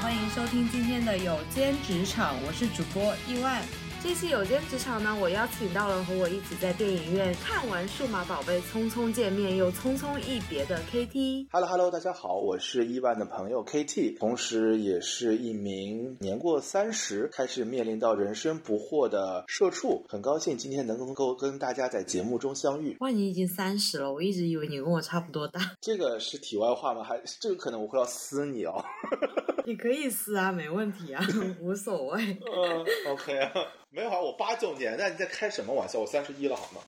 欢迎收听今天的有间职场，我是主播意外。这期有间职场呢，我邀请到了和我一起在电影院看完《数码宝贝》匆匆见面又匆匆一别的 KT。Hello Hello，大家好，我是亿万的朋友 KT，同时也是一名年过三十，开始面临到人生不惑的社畜。很高兴今天能够跟大家在节目中相遇。哇，你已经三十了，我一直以为你跟我差不多大。这个是题外话吗？还这个可能我会要撕你哦。你可以撕啊，没问题啊，无所谓。嗯，OK 啊，没有啊，我八九年的，你在开什么玩笑？我三十一了好吗？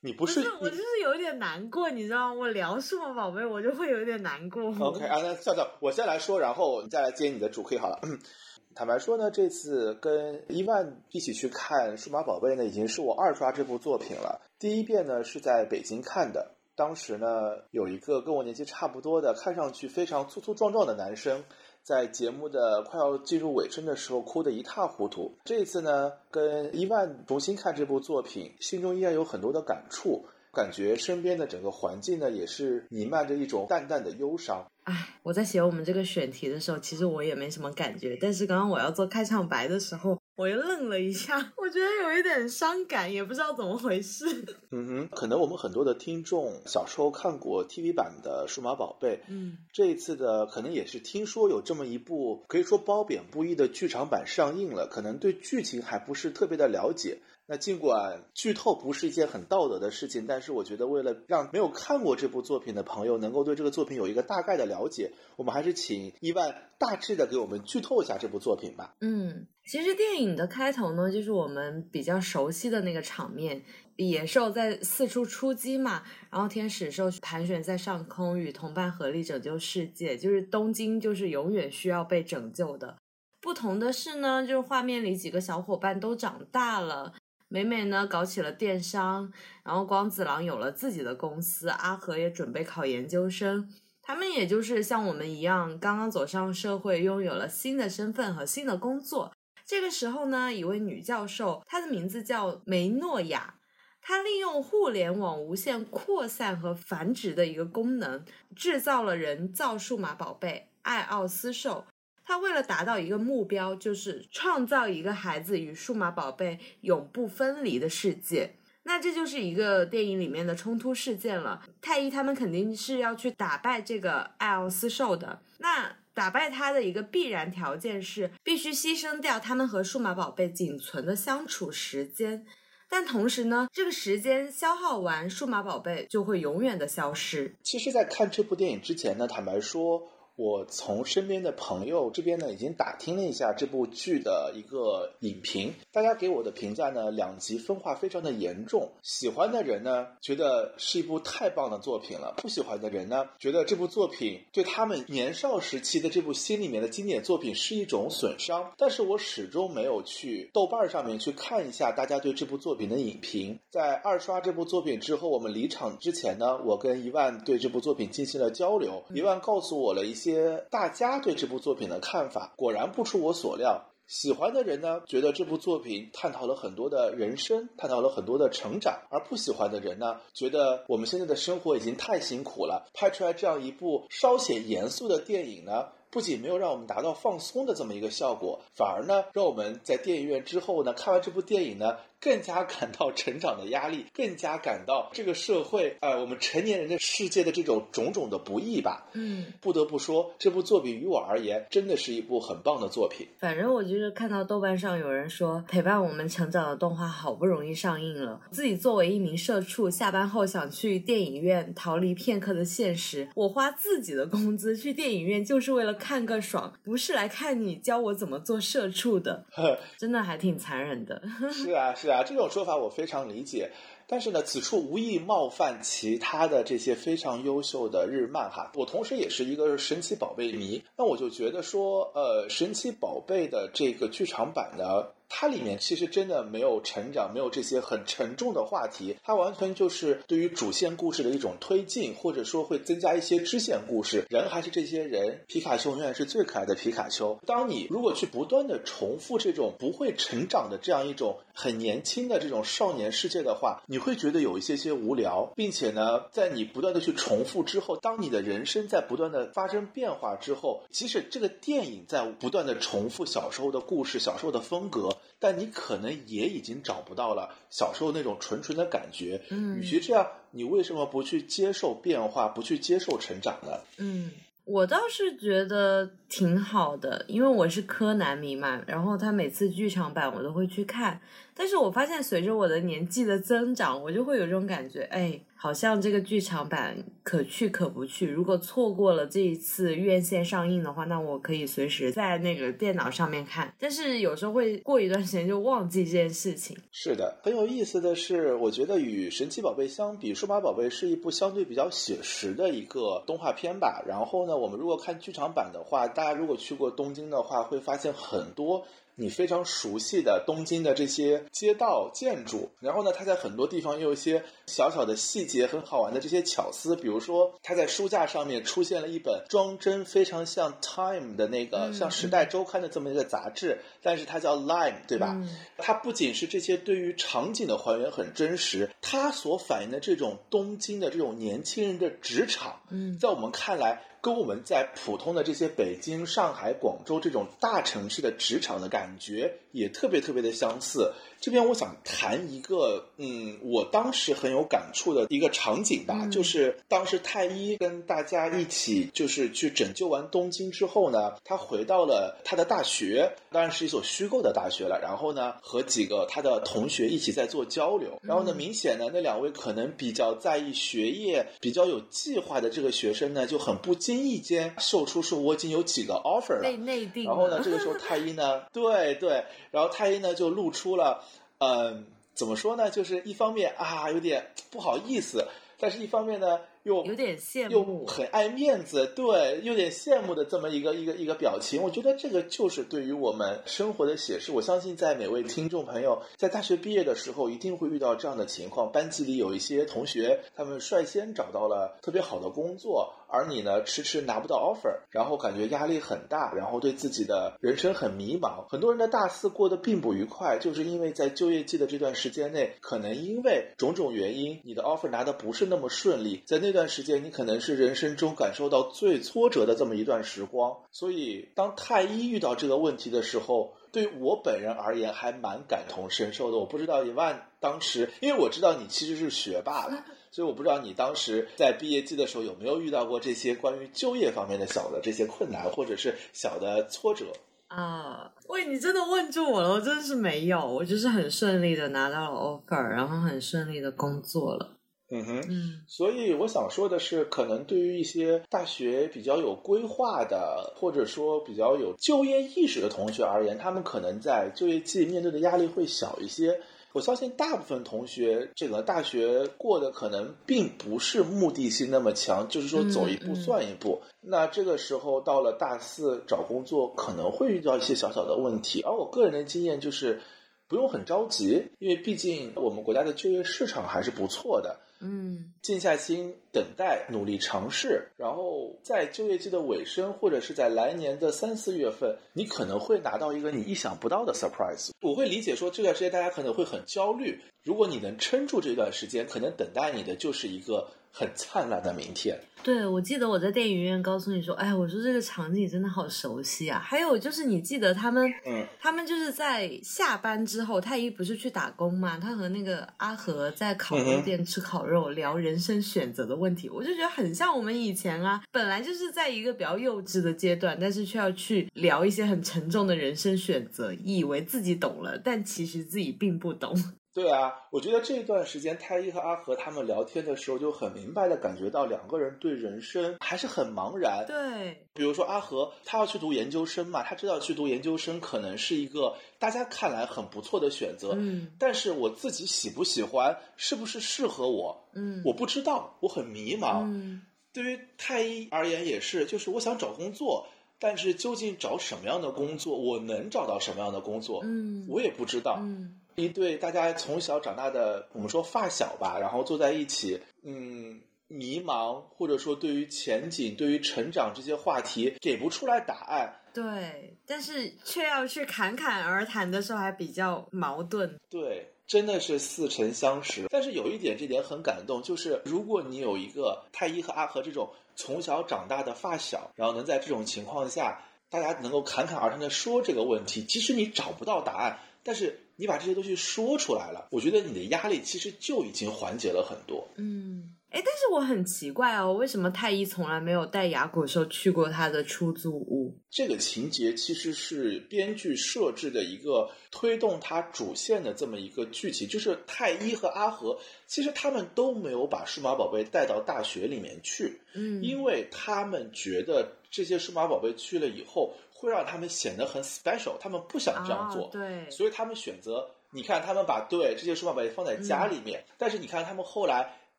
你不是我就是有点难过，你知道吗？我聊数码宝贝，我就会有点难过。OK 啊，那笑笑，我先来说，然后你再来接你的主 K 好了。坦白说呢，这次跟伊万一起去看《数码宝贝》呢，已经是我二刷这部作品了。第一遍呢是在北京看的，当时呢有一个跟我年纪差不多的，看上去非常粗粗壮壮的男生，在节目的快要进入尾声的时候哭得一塌糊涂。这次呢，跟伊万重新看这部作品，心中依然有很多的感触。感觉身边的整个环境呢，也是弥漫着一种淡淡的忧伤。唉，我在写我们这个选题的时候，其实我也没什么感觉，但是刚刚我要做开场白的时候，我又愣了一下，我觉得有一点伤感，也不知道怎么回事。嗯哼，可能我们很多的听众小时候看过 TV 版的《数码宝贝》，嗯，这一次的可能也是听说有这么一部可以说褒贬不一的剧场版上映了，可能对剧情还不是特别的了解。那尽管剧透不是一件很道德的事情，但是我觉得为了让没有看过这部作品的朋友能够对这个作品有一个大概的了解，我们还是请伊万大致的给我们剧透一下这部作品吧。嗯，其实电影的开头呢，就是我们比较熟悉的那个场面，野兽在四处出击嘛，然后天使兽盘旋在上空，与同伴合力拯救世界，就是东京就是永远需要被拯救的。不同的是呢，就是画面里几个小伙伴都长大了。美美呢搞起了电商，然后光子郎有了自己的公司，阿和也准备考研究生。他们也就是像我们一样，刚刚走上社会，拥有了新的身份和新的工作。这个时候呢，一位女教授，她的名字叫梅诺亚，她利用互联网无限扩散和繁殖的一个功能，制造了人造数码宝贝艾奥斯兽。他为了达到一个目标，就是创造一个孩子与数码宝贝永不分离的世界。那这就是一个电影里面的冲突事件了。太一他们肯定是要去打败这个艾奥斯兽的。那打败他的一个必然条件是，必须牺牲掉他们和数码宝贝仅存的相处时间。但同时呢，这个时间消耗完，数码宝贝就会永远的消失。其实，在看这部电影之前呢，坦白说。我从身边的朋友这边呢，已经打听了一下这部剧的一个影评，大家给我的评价呢，两极分化非常的严重。喜欢的人呢，觉得是一部太棒的作品了；不喜欢的人呢，觉得这部作品对他们年少时期的这部心里面的经典作品是一种损伤。但是我始终没有去豆瓣上面去看一下大家对这部作品的影评。在二刷这部作品之后，我们离场之前呢，我跟一万对这部作品进行了交流，一万告诉我了一些。些大家对这部作品的看法，果然不出我所料。喜欢的人呢，觉得这部作品探讨了很多的人生，探讨了很多的成长；而不喜欢的人呢，觉得我们现在的生活已经太辛苦了，拍出来这样一部稍显严肃的电影呢，不仅没有让我们达到放松的这么一个效果，反而呢，让我们在电影院之后呢，看完这部电影呢，更加感到成长的压力，更加感到这个社会，呃，我们成年人的世界的这种种种的不易吧。嗯，不得不说，这部作品于我而言，真的是一部很棒的作品。反正我就是看到豆瓣上有人说，陪伴我们成长的动画好不容易上映了，自己作为一名社畜，下班后想去电影院逃离片刻的现实。我花自己的工资去电影院，就是为了看个爽，不是来看你教我怎么做社畜的，真的还挺残忍的。是啊，是啊，这种说法我非常理解。但是呢，此处无意冒犯其他的这些非常优秀的日漫哈。我同时也是一个神奇宝贝迷，那我就觉得说，呃，神奇宝贝的这个剧场版呢，它里面其实真的没有成长，没有这些很沉重的话题，它完全就是对于主线故事的一种推进，或者说会增加一些支线故事。人还是这些人，皮卡丘永远是最可爱的皮卡丘。当你如果去不断的重复这种不会成长的这样一种很年轻的这种少年世界的话，你会觉得有一些些无聊，并且呢，在你不断的去重复之后，当你的人生在不断的发生变化之后，即使这个电影在不断的重复小时候的故事、小时候的风格。但你可能也已经找不到了小时候那种纯纯的感觉。嗯，与其这样，你为什么不去接受变化，不去接受成长呢？嗯，我倒是觉得挺好的，因为我是柯南迷嘛，然后他每次剧场版我都会去看。但是我发现随着我的年纪的增长，我就会有这种感觉，哎。好像这个剧场版可去可不去。如果错过了这一次院线上映的话，那我可以随时在那个电脑上面看。但是有时候会过一段时间就忘记这件事情。是的，很有意思的是，我觉得与神奇宝贝相比，数码宝贝是一部相对比较写实的一个动画片吧。然后呢，我们如果看剧场版的话，大家如果去过东京的话，会发现很多。你非常熟悉的东京的这些街道建筑，然后呢，它在很多地方又有一些小小的细节，很好玩的这些巧思。比如说，它在书架上面出现了一本装帧非常像《Time》的那个，像《时代周刊》的这么一个杂志，但是它叫《Line》，对吧？它不仅是这些对于场景的还原很真实，它所反映的这种东京的这种年轻人的职场，在我们看来。跟我们在普通的这些北京、上海、广州这种大城市的职场的感觉也特别特别的相似。这边我想谈一个，嗯，我当时很有感触的一个场景吧，就是当时太一跟大家一起就是去拯救完东京之后呢，他回到了他的大学，当然是一所虚构的大学了。然后呢，和几个他的同学一起在做交流。然后呢，明显呢，那两位可能比较在意学业、比较有计划的这个学生呢，就很不经意间售出说我已经有几个 offer 了。被内定。然后呢，这个时候太医呢，对对，然后太医呢就露出了。嗯，怎么说呢？就是一方面啊，有点不好意思，但是一方面呢。又有点羡慕，又很爱面子，对，有点羡慕的这么一个一个一个表情。我觉得这个就是对于我们生活的写实。我相信在每位听众朋友在大学毕业的时候，一定会遇到这样的情况：班级里有一些同学，他们率先找到了特别好的工作，而你呢，迟迟拿不到 offer，然后感觉压力很大，然后对自己的人生很迷茫。很多人的大四过得并不愉快，就是因为在就业季的这段时间内，可能因为种种原因，你的 offer 拿的不是那么顺利，在那。段时间，你可能是人生中感受到最挫折的这么一段时光。所以，当太一遇到这个问题的时候，对我本人而言还蛮感同身受的。我不知道一万当时，因为我知道你其实是学霸了，所以我不知道你当时在毕业季的时候有没有遇到过这些关于就业方面的小的这些困难，或者是小的挫折啊？喂，你真的问住我了，我真的是没有，我就是很顺利的拿到了 offer，然后很顺利的工作了。嗯哼，嗯，所以我想说的是，可能对于一些大学比较有规划的，或者说比较有就业意识的同学而言，他们可能在就业季面对的压力会小一些。我相信大部分同学这个大学过的可能并不是目的性那么强，就是说走一步算一步。那这个时候到了大四找工作，可能会遇到一些小小的问题。而我个人的经验就是，不用很着急，因为毕竟我们国家的就业市场还是不错的。嗯，静下心等待，努力尝试，然后在就业季的尾声，或者是在来年的三四月份，你可能会拿到一个你意想不到的 surprise。我会理解说这段时间大家可能会很焦虑，如果你能撑住这段时间，可能等待你的就是一个。很灿烂的明天。对，我记得我在电影院告诉你说，哎，我说这个场景真的好熟悉啊。还有就是，你记得他们，嗯，他们就是在下班之后，太一不是去打工嘛？他和那个阿和在烤肉店吃烤聊人生选择的问题。我就觉得很像我们以前啊，本来就是在一个比较幼稚的阶段，但是却要去聊一些很沉重的人生选择，以为自己懂了，但其实自己并不懂。对啊，我觉得这段时间太一和阿和他们聊天的时候，就很明白的感觉到两个人对人生还是很茫然。对，比如说阿和，他要去读研究生嘛，他知道去读研究生可能是一个大家看来很不错的选择。嗯，但是我自己喜不喜欢，是不是适合我？嗯，我不知道，我很迷茫。嗯，对于太一而言也是，就是我想找工作。但是究竟找什么样的工作，我能找到什么样的工作，嗯我也不知道。嗯一对大家从小长大的，我们说发小吧，然后坐在一起，嗯，迷茫，或者说对于前景、对于成长这些话题给不出来答案。对，但是却要去侃侃而谈的时候，还比较矛盾。对，真的是似曾相识。但是有一点，这点很感动，就是如果你有一个太一和阿和这种从小长大的发小，然后能在这种情况下，大家能够侃侃而谈的说这个问题，即使你找不到答案，但是你把这些东西说出来了，我觉得你的压力其实就已经缓解了很多。嗯，哎，但是我很奇怪哦，为什么太一从来没有带牙骨兽去过他的出租屋？这个情节其实是编剧设置的一个推动他主线的这么一个剧情，就是太一和阿和，其实他们都没有把数码宝贝带到大学里面去，嗯，因为他们觉得这些数码宝贝去了以后会让他们显得很 special，他们不想这样做，哦、对，所以他们选择。你看，他们把对这些数码宝贝放在家里面，但是你看他们后来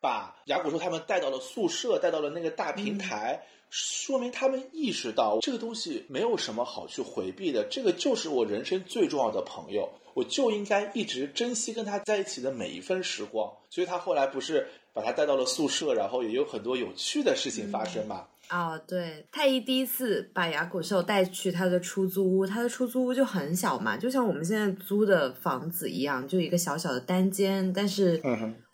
把牙骨兽他们带到了宿舍，带到了那个大平台。说明他们意识到这个东西没有什么好去回避的，这个就是我人生最重要的朋友，我就应该一直珍惜跟他在一起的每一分时光。所以他后来不是把他带到了宿舍，然后也有很多有趣的事情发生嘛。哦，对，太医第一次把牙骨兽带去他的出租屋，他的出租屋就很小嘛，就像我们现在租的房子一样，就一个小小的单间，但是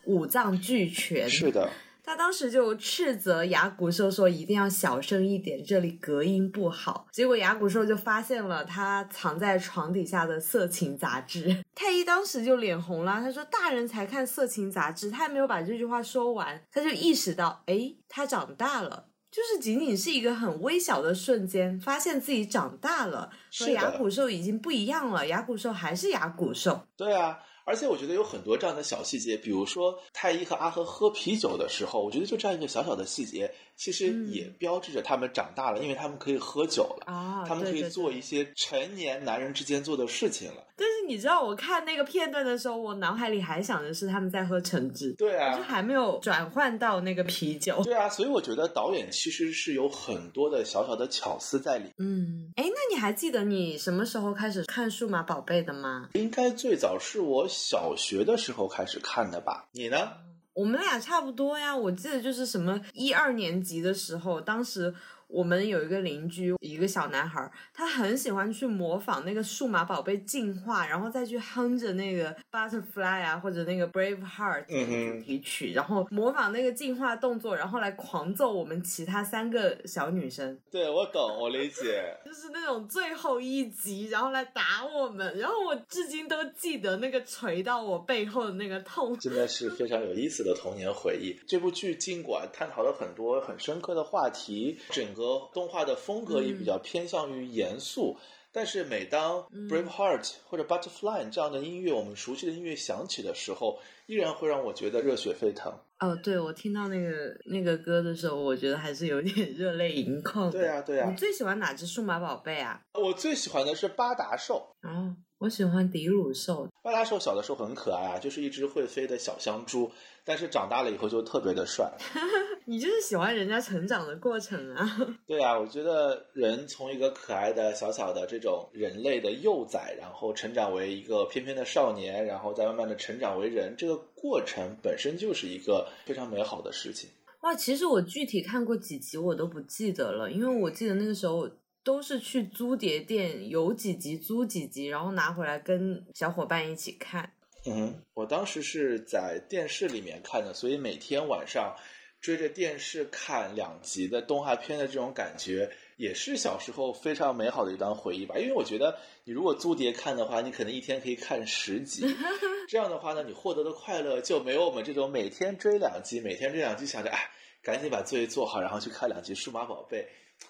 五脏俱全。是的。他当时就斥责牙骨兽说：“一定要小声一点，这里隔音不好。”结果牙骨兽就发现了他藏在床底下的色情杂志。太医当时就脸红了，他说：“大人才看色情杂志。”他还没有把这句话说完，他就意识到，哎，他长大了。就是仅仅是一个很微小的瞬间，发现自己长大了，和牙骨兽已经不一样了。牙骨兽还是牙骨兽。对啊。而且我觉得有很多这样的小细节，比如说太一和阿和喝啤酒的时候，我觉得就这样一个小小的细节，其实也标志着他们长大了，因为他们可以喝酒了，啊、哦，他们可以做一些成年男人之间做的事情了。但是你知道，我看那个片段的时候，我脑海里还想的是他们在喝橙汁，对啊，就还没有转换到那个啤酒。对啊，所以我觉得导演其实是有很多的小小的巧思在里。嗯，哎，那你还记得你什么时候开始看数码宝贝的吗？应该最早是我小学的时候开始看的吧？你呢？我们俩差不多呀，我记得就是什么一二年级的时候，当时我们有一个邻居，一个小男孩，他很喜欢去模仿那个数码宝贝进化，然后再去哼着那个 Butterfly 啊，或者那个 Brave Heart 主题曲，然后模仿那个进化动作，然后来狂揍我们其他三个小女生。对，我懂，我理解，就是那种最后一集，然后来打我们，然后我至今都记得那个捶到我背后的那个痛，真的是非常有意思的童年回忆。这部剧尽管探讨了很多很深刻的话题，整个动画的风格也比较偏向于严肃。嗯但是每当 Brave Heart 或者 Butterfly 这样的音乐，我们熟悉的音乐响起的时候，依然会让我觉得热血沸腾。哦，对，我听到那个那个歌的时候，我觉得还是有点 热泪盈眶。对啊，对啊。你最喜欢哪只数码宝贝啊？我最喜欢的是巴达兽。哦，我喜欢迪鲁兽。巴达兽小的时候很可爱啊，就是一只会飞的小香猪，但是长大了以后就特别的帅。你就是喜欢人家成长的过程啊。对啊，我觉得人从一个可爱的小小的这种人类的幼崽，然后成长为一个翩翩的少年，然后再慢慢的成长为人，这个过程本身就是一个非常美好的事情。哇，其实我具体看过几集我都不记得了，因为我记得那个时候都是去租碟店，有几集租几集，然后拿回来跟小伙伴一起看。嗯，我当时是在电视里面看的，所以每天晚上追着电视看两集的动画片的这种感觉，也是小时候非常美好的一段回忆吧。因为我觉得你如果租碟看的话，你可能一天可以看十集，这样的话呢，你获得的快乐就没有我们这种每天追两集，每天追两集，想着哎，赶紧把作业做好，然后去看两集数码宝贝。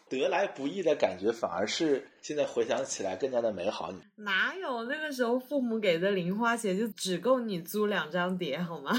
得来不易的感觉，反而是现在回想起来更加的美好。哪有那个时候父母给的零花钱就只够你租两张碟好吗？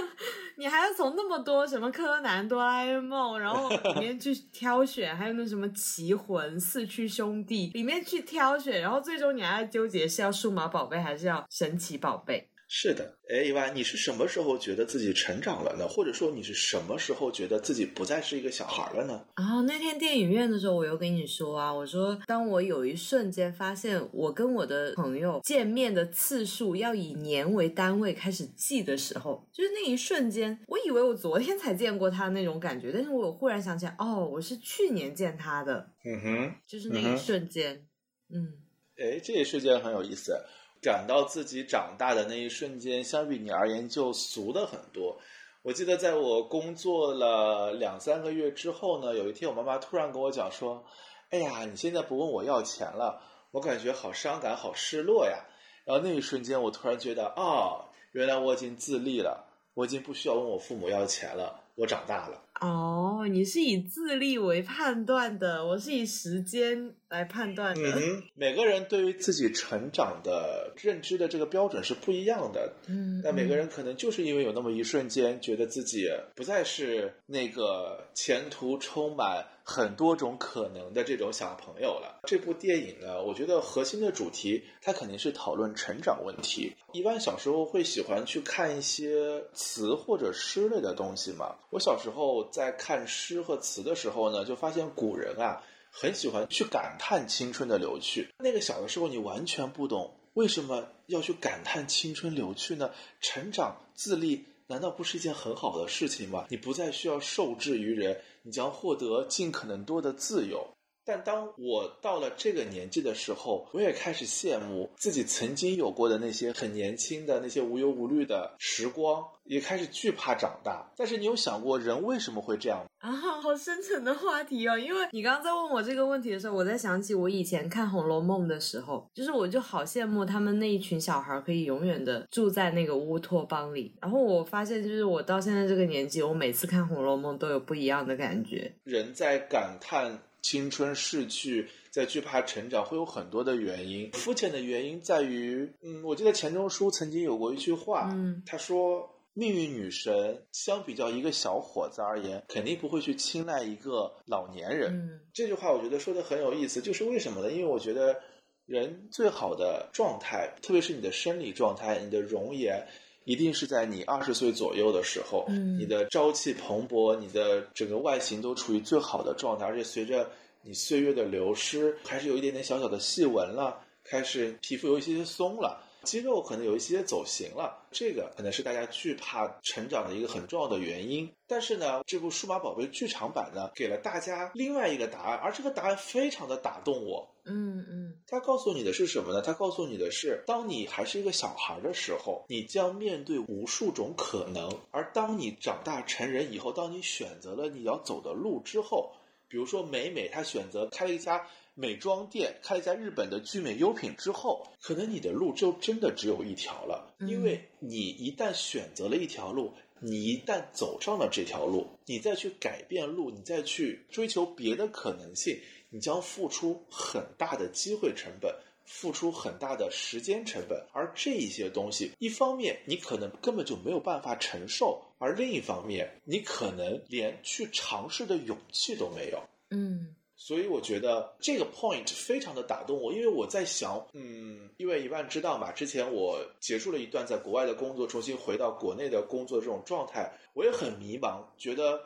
你还要从那么多什么柯南、哆啦 A 梦，然后里面去挑选，还有那什么奇魂、四驱兄弟里面去挑选，然后最终你还要纠结是要数码宝贝还是要神奇宝贝。是的，哎，一万，你是什么时候觉得自己成长了呢？或者说你是什么时候觉得自己不再是一个小孩了呢？然后那天电影院的时候，我又跟你说啊，我说当我有一瞬间发现我跟我的朋友见面的次数要以年为单位开始记的时候，就是那一瞬间，我以为我昨天才见过他那种感觉，但是我忽然想起来，哦，我是去年见他的，嗯哼，就是那一瞬间，嗯，哎，这一瞬间很有意思。感到自己长大的那一瞬间，相比你而言就俗的很多。我记得在我工作了两三个月之后呢，有一天我妈妈突然跟我讲说：“哎呀，你现在不问我要钱了，我感觉好伤感，好失落呀。”然后那一瞬间，我突然觉得，哦，原来我已经自立了，我已经不需要问我父母要钱了，我长大了。哦，你是以自立为判断的，我是以时间来判断的。嗯，每个人对于自己成长的认知的这个标准是不一样的。嗯，那每个人可能就是因为有那么一瞬间，觉得自己不再是那个前途充满很多种可能的这种小朋友了。这部电影呢，我觉得核心的主题它肯定是讨论成长问题。一般小时候会喜欢去看一些词或者诗类的东西嘛。我小时候。在看诗和词的时候呢，就发现古人啊很喜欢去感叹青春的流去。那个小的时候，你完全不懂为什么要去感叹青春流去呢？成长自立难道不是一件很好的事情吗？你不再需要受制于人，你将获得尽可能多的自由。但当我到了这个年纪的时候，我也开始羡慕自己曾经有过的那些很年轻的那些无忧无虑的时光，也开始惧怕长大。但是你有想过，人为什么会这样啊？好深沉的话题哦！因为你刚刚在问我这个问题的时候，我在想起我以前看《红楼梦》的时候，就是我就好羡慕他们那一群小孩可以永远的住在那个乌托邦里。然后我发现，就是我到现在这个年纪，我每次看《红楼梦》都有不一样的感觉。人在感叹。青春逝去，在惧怕成长，会有很多的原因。肤浅的原因在于，嗯，我记得钱钟书曾经有过一句话，嗯，他说：“命运女神相比较一个小伙子而言，肯定不会去青睐一个老年人。”嗯，这句话我觉得说的很有意思，就是为什么呢？因为我觉得人最好的状态，特别是你的生理状态，你的容颜。一定是在你二十岁左右的时候，嗯，你的朝气蓬勃，你的整个外形都处于最好的状态，而且随着你岁月的流失，开始有一点点小小的细纹了，开始皮肤有一些些松了。肌肉可能有一些走形了，这个可能是大家惧怕成长的一个很重要的原因。但是呢，这部《数码宝贝》剧场版呢，给了大家另外一个答案，而这个答案非常的打动我。嗯嗯，他告诉你的是什么呢？他告诉你的是，当你还是一个小孩的时候，你将面对无数种可能；而当你长大成人以后，当你选择了你要走的路之后，比如说美美，她选择开了一家。美妆店开了一家日本的聚美优品之后，可能你的路就真的只有一条了。因为你一旦选择了一条路，你一旦走上了这条路，你再去改变路，你再去追求别的可能性，你将付出很大的机会成本，付出很大的时间成本。而这一些东西，一方面你可能根本就没有办法承受，而另一方面你可能连去尝试的勇气都没有。嗯。所以我觉得这个 point 非常的打动我，因为我在想，嗯，因为一万知道嘛，之前我结束了一段在国外的工作，重新回到国内的工作这种状态，我也很迷茫，觉得，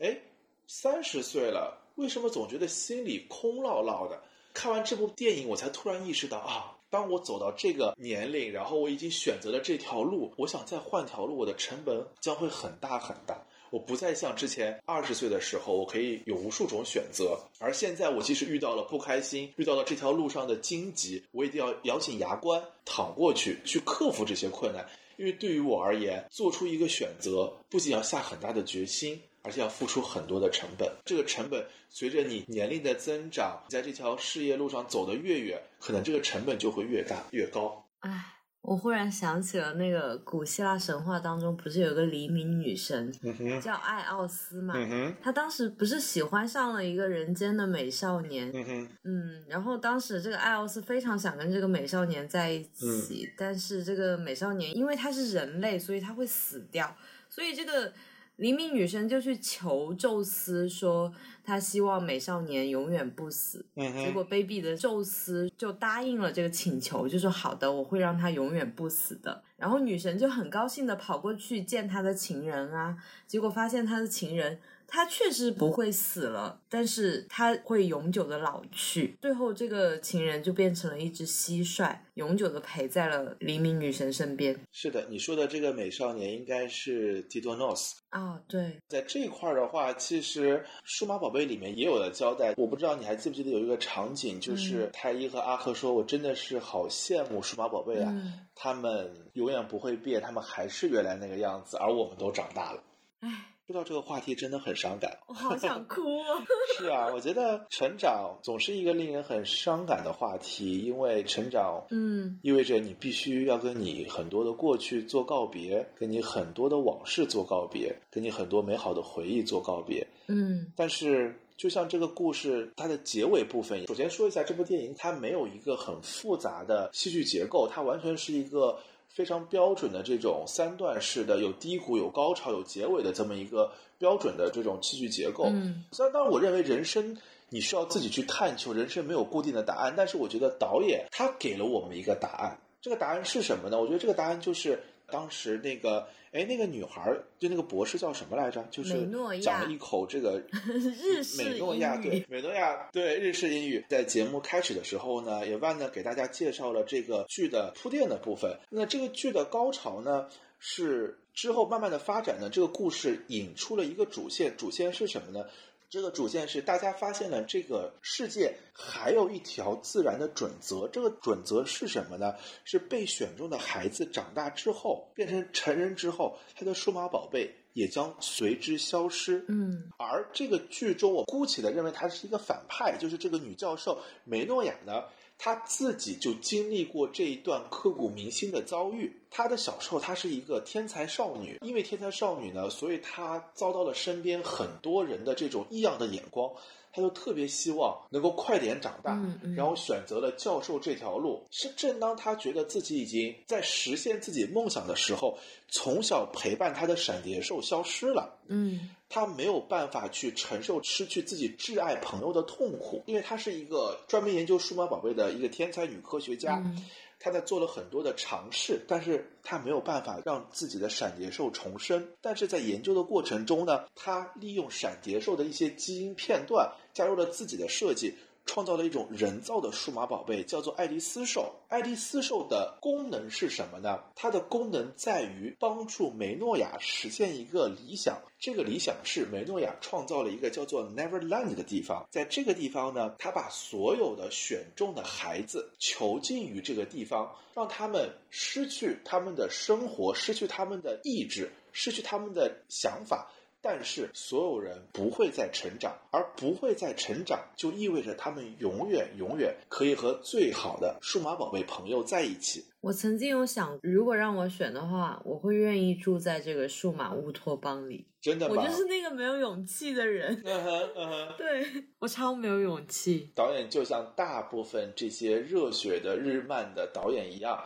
哎，三十岁了，为什么总觉得心里空落落的？看完这部电影，我才突然意识到啊，当我走到这个年龄，然后我已经选择了这条路，我想再换条路，我的成本将会很大很大。我不再像之前二十岁的时候，我可以有无数种选择，而现在我即使遇到了不开心，遇到了这条路上的荆棘，我一定要咬紧牙关躺过去，去克服这些困难。因为对于我而言，做出一个选择，不仅要下很大的决心，而且要付出很多的成本。这个成本随着你年龄的增长，在这条事业路上走得越远，可能这个成本就会越大越高。唉。我忽然想起了那个古希腊神话当中，不是有个黎明女神叫艾奥斯嘛？她当时不是喜欢上了一个人间的美少年？嗯，然后当时这个艾奥斯非常想跟这个美少年在一起，但是这个美少年因为他是人类，所以他会死掉，所以这个黎明女神就去求宙斯说，她希望美少年永远不死。嗯结果卑鄙的宙斯就答应了这个请求，就说好的，我会让他永远不死的。然后女神就很高兴的跑过去见她的情人啊，结果发现她的情人他确实不会死了，但是他会永久的老去。最后，这个情人就变成了一只蟋蟀，永久的陪在了黎明女神身边。是的，你说的这个美少年应该是蒂多诺斯。啊、对，在这一块儿的话，其实数码宝贝里面也有了交代。我不知道你还记不记得有一个场景，就是太一和阿克说：“我真的是好羡慕数码宝贝啊，嗯，他们永远不会变，他们还是原来那个样子，而我们都长大了。”唉，说到这个话题，真的很伤感。我好想哭哦。是啊，我觉得成长总是一个令人很伤感的话题，因为成长嗯意味着你必须要跟你很多的过去做告别，跟你很多的往事做告别，跟你很多美好的回忆做告别。嗯但是，就像这个故事它的结尾部分，首先说一下，这部电影它没有一个很复杂的戏剧结构，它完全是一个非常标准的这种三段式的，有低谷、有高潮、有结尾的这么一个标准的这种戏剧结构。嗯虽然当然，我认为人生你需要自己去探求，人生没有固定的答案，但是我觉得导演他给了我们一个答案。这个答案是什么呢？我觉得这个答案就是当时那个，哎，那个女孩儿，就那个博士叫什么来着？就是讲了一口这个 日式美诺亚，对美诺亚对日式英语，在节目开始的时候呢，也万呢给大家介绍了这个剧的铺垫的部分。那这个剧的高潮呢，是之后慢慢的发展呢，这个故事引出了一个主线，主线是什么呢？这个主线是大家发现了这个世界还有一条自然的准则，这个准则是什么呢？是被选中的孩子长大之后变成成人之后，他的数码宝贝也将随之消失。嗯而这个剧中，我姑且的认为她是一个反派，就是这个女教授梅诺亚呢，她自己就经历过这一段刻骨铭心的遭遇。她的小时候，她是一个天才少女，因为天才少女呢，所以她遭到了身边很多人的这种异样的眼光。她就特别希望能够快点长大，嗯嗯然后选择了教授这条路。是正当他觉得自己已经在实现自己梦想的时候，从小陪伴他的闪蝶兽消失了。嗯他没有办法去承受失去自己挚爱朋友的痛苦，因为他是一个专门研究数码宝贝的一个天才女科学家。嗯她在做了很多的尝试，但是她没有办法让自己的闪蝶兽重生。但是在研究的过程中呢，她利用闪蝶兽的一些基因片段，加入了自己的设计，创造了一种人造的数码宝贝，叫做爱丽丝兽。爱丽丝兽的功能是什么呢？它的功能在于帮助梅诺亚实现一个理想。这个理想是梅诺亚创造了一个叫做 Neverland 的地方，在这个地方呢，他把所有的选中的孩子囚禁于这个地方，让他们失去他们的生活，失去他们的意志，失去他们的想法。但是所有人不会再成长，而不会再成长，就意味着他们永远永远可以和最好的数码宝贝朋友在一起。我曾经有想，如果让我选的话，我会愿意住在这个数码乌托邦里。真的吗？我就是那个没有勇气的人，嗯哼嗯哼。对我超没有勇气。导演就像大部分这些热血的日漫的导演一样，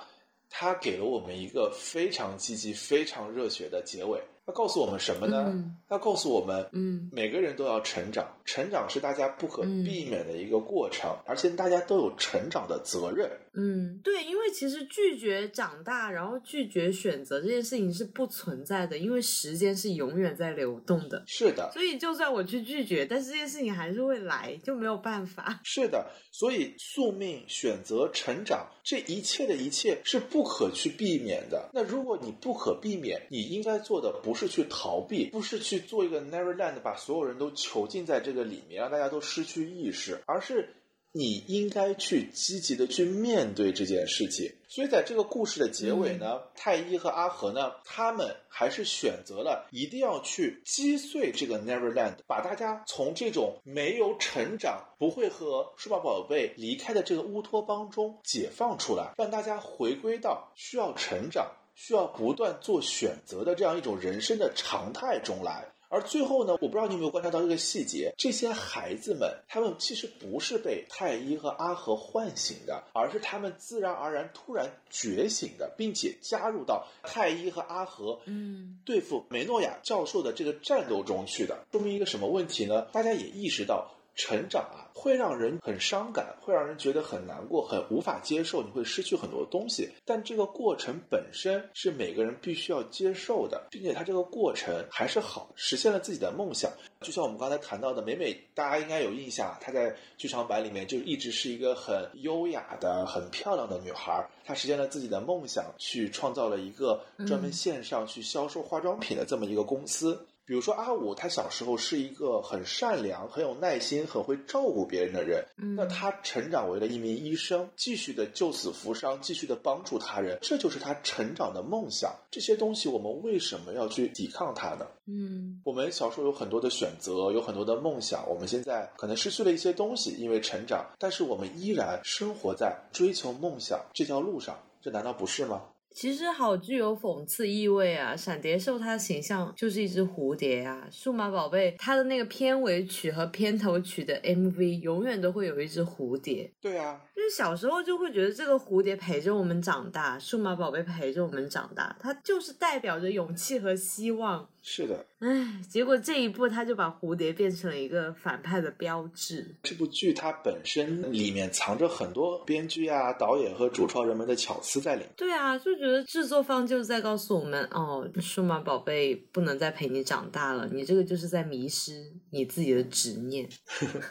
他给了我们一个非常积极、非常热血的结尾。他告诉我们什么呢？嗯。他告诉我们，嗯。每个人都要成长，成长是大家不可嗯避免的一个过程，而且大家都有成长的责任。嗯，对，因为其实拒绝长大，然后拒绝选择这件事情是不存在的，因为时间是永远在流动的。是的，所以，就算我去拒绝，但是这件事情还是会来，就没有办法。是的，所以宿命、选择、成长，这一切的一切是不可去避免的。那如果你不可避免，你应该做的不是去逃避，不是去做一个 Neverland，把所有人都囚禁在这个里面，让大家都失去意识，而是你应该去积极的去面对这件事情。所以在这个故事的结尾呢，太一和阿和呢，他们还是选择了一定要去击碎这个 Neverland，把大家从这种没有成长、不会和数码宝贝离开的这个乌托邦中解放出来，让大家回归到需要成长、需要不断做选择的这样一种人生的常态中来。而最后呢，我不知道你有没有观察到这个细节，这些孩子们他们其实不是被太一和阿和唤醒的，而是他们自然而然突然觉醒的，并且加入到太一和阿和嗯对付梅诺亚教授的这个战斗中去的。说明一个什么问题呢？大家也意识到。成长啊，会让人很伤感，会让人觉得很难过，很无法接受，你会失去很多东西。但这个过程本身是每个人必须要接受的，并且他这个过程还是好，实现了自己的梦想。就像我们刚才谈到的，美美，大家应该有印象，她在剧场版里面就一直是一个很优雅的、很漂亮的女孩。她实现了自己的梦想，去创造了一个专门线上去销售化妆品的这么一个公司。比如说阿武，他小时候是一个很善良、很有耐心、很会照顾别人的人。嗯那他成长为了一名医生，继续的救死扶伤，继续的帮助他人，这就是他成长的梦想。这些东西我们为什么要去抵抗它呢？嗯我们小时候有很多的选择，有很多的梦想。我们现在可能失去了一些东西，因为成长，但是我们依然生活在追求梦想这条路上，这难道不是吗？其实好具有讽刺意味啊！闪蝶兽它的形象就是一只蝴蝶啊，数码宝贝它的那个片尾曲和片头曲的 MV 永远都会有一只蝴蝶。对啊，就是小时候就会觉得这个蝴蝶陪着我们长大，数码宝贝陪着我们长大，它就是代表着勇气和希望。是的。唉，结果这一步他就把蝴蝶变成了一个反派的标志。这部剧它本身里面藏着很多编剧啊、导演和主创人们的巧思在里面。对啊，就觉得制作方就是在告诉我们，哦，数码宝贝不能再陪你长大了，你这个就是在迷失你自己的执念。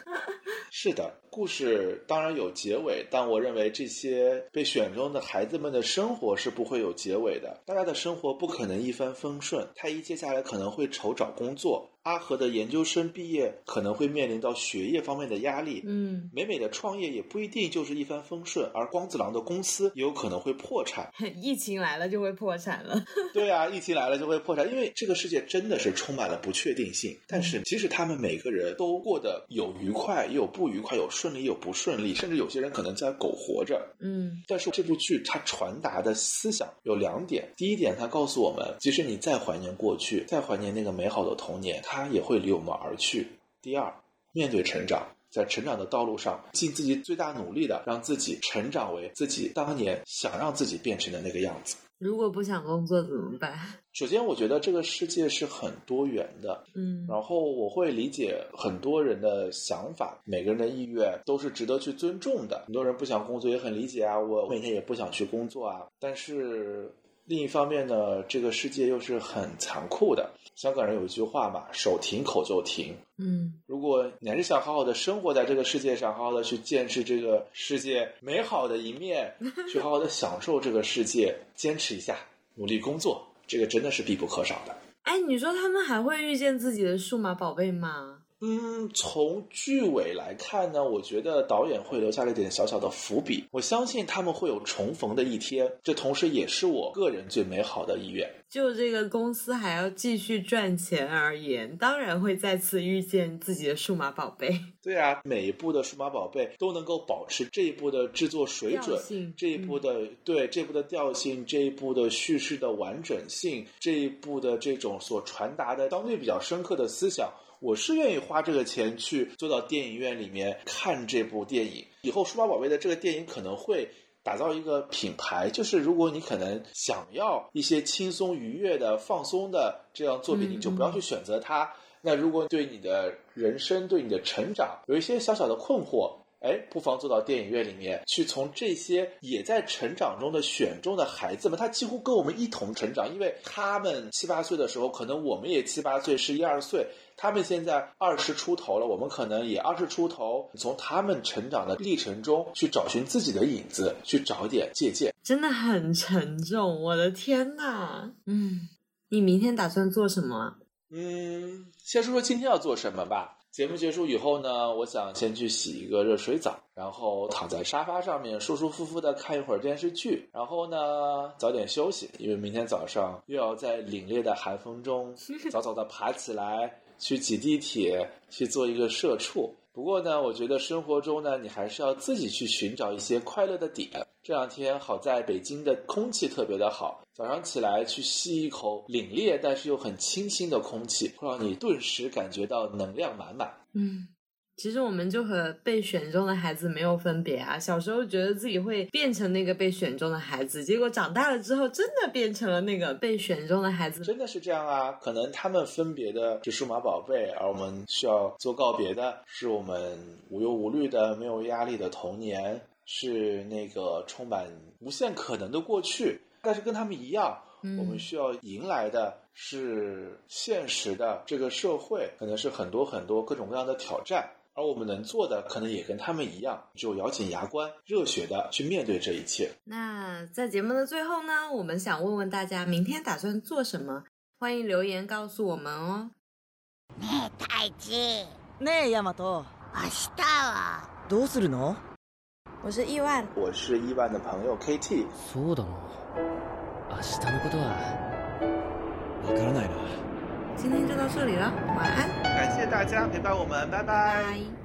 是的，故事当然有结尾，但我认为这些被选中的孩子们的生活是不会有结尾的。大家的生活不可能一帆风顺，太一接下来可能会愁找工作，阿和的研究生毕业可能会面临到学业方面的压力。嗯，美美的创业也不一定就是一帆风顺，而光子郎的公司也有可能会破产。疫情来了就会破产了。对啊，疫情来了就会破产，因为这个世界真的是充满了不确定性。但是即使他们每个人都过得有愉快，也有不愉快，有顺利，有不顺利，甚至有些人可能在苟活着。嗯但是这部剧它传达的思想有两点，第一点，它告诉我们，即使你再怀念过去，再怀念那个美好的童年，它也会离我们而去。第二，面对成长。在成长的道路上，尽自己最大努力的让自己成长为自己当年想让自己变成的那个样子。如果不想工作怎么办？首先，我觉得这个世界是很多元的，嗯然后我会理解很多人的想法，每个人的意愿都是值得去尊重的。很多人不想工作也很理解啊，我每天也不想去工作啊。但是另一方面呢，这个世界又是很残酷的。香港人有一句话嘛，手停口就停。嗯如果你还是想好好的生活在这个世界上，好好的去见识这个世界美好的一面，去好好的享受这个世界，坚持一下，努力工作，这个真的是必不可少的。哎，你说他们还会遇见自己的数码宝贝吗？嗯，从剧尾来看呢，我觉得导演会留下了一点小小的伏笔。我相信他们会有重逢的一天，这同时也是我个人最美好的意愿。就这个公司还要继续赚钱而言，当然会再次遇见自己的数码宝贝。对啊，每一部的数码宝贝都能够保持这一部的制作水准，这一部的、对这一部的调性，这一部的叙事的完整性，这一部的这种所传达的相对比较深刻的思想。我是愿意花这个钱去坐到电影院里面看这部电影。以后数码宝贝的这个电影可能会打造一个品牌，就是如果你可能想要一些轻松愉悦的、放松的这样作品，嗯你就不要去选择它。那如果对你的人生、对你的成长有一些小小的困惑，哎，不妨坐到电影院里面去，从这些也在成长中的选中的孩子们，他几乎跟我们一同成长，因为他们七八岁的时候，可能我们也七八岁、十一二岁，他们现在二十出头了，我们可能也二十出头，从他们成长的历程中去找寻自己的影子，去找点借鉴。真的很沉重，我的天呐！嗯，你明天打算做什么啊？嗯，先说说今天要做什么吧。节目结束以后呢，我想先去洗一个热水澡，然后躺在沙发上面舒舒服服的看一会儿电视剧，然后呢早点休息，因为明天早上又要在凛冽的寒风中早早的爬起来去挤地铁，去做一个社畜。不过呢，我觉得生活中呢，你还是要自己去寻找一些快乐的点。这两天好在北京的空气特别的好，早上起来去吸一口凛冽但是又很清新的空气，会让你顿时感觉到能量满满。嗯。其实我们就和被选中的孩子没有分别啊。小时候觉得自己会变成那个被选中的孩子，结果长大了之后真的变成了那个被选中的孩子。真的是这样啊？可能他们分别的是数码宝贝，而我们需要做告别的是我们无忧无虑的、没有压力的童年，是那个充满无限可能的过去。但是跟他们一样，我们需要迎来的是现实的这个社会，可能是很多很多各种各样的挑战。而我们能做的，可能也跟他们一样，就咬紧牙关，热血的去面对这一切。那在节目的最后呢，我们想问问大家，明天打算做什么？欢迎留言告诉我们哦。ねえ太一，ねえヤマト、明日はどうするの？我是亿万，我是亿万的朋友 KT。そうだな。明日のことはわからないな。 今天就到这里了，晚安，感谢大家陪伴我们，拜拜。拜。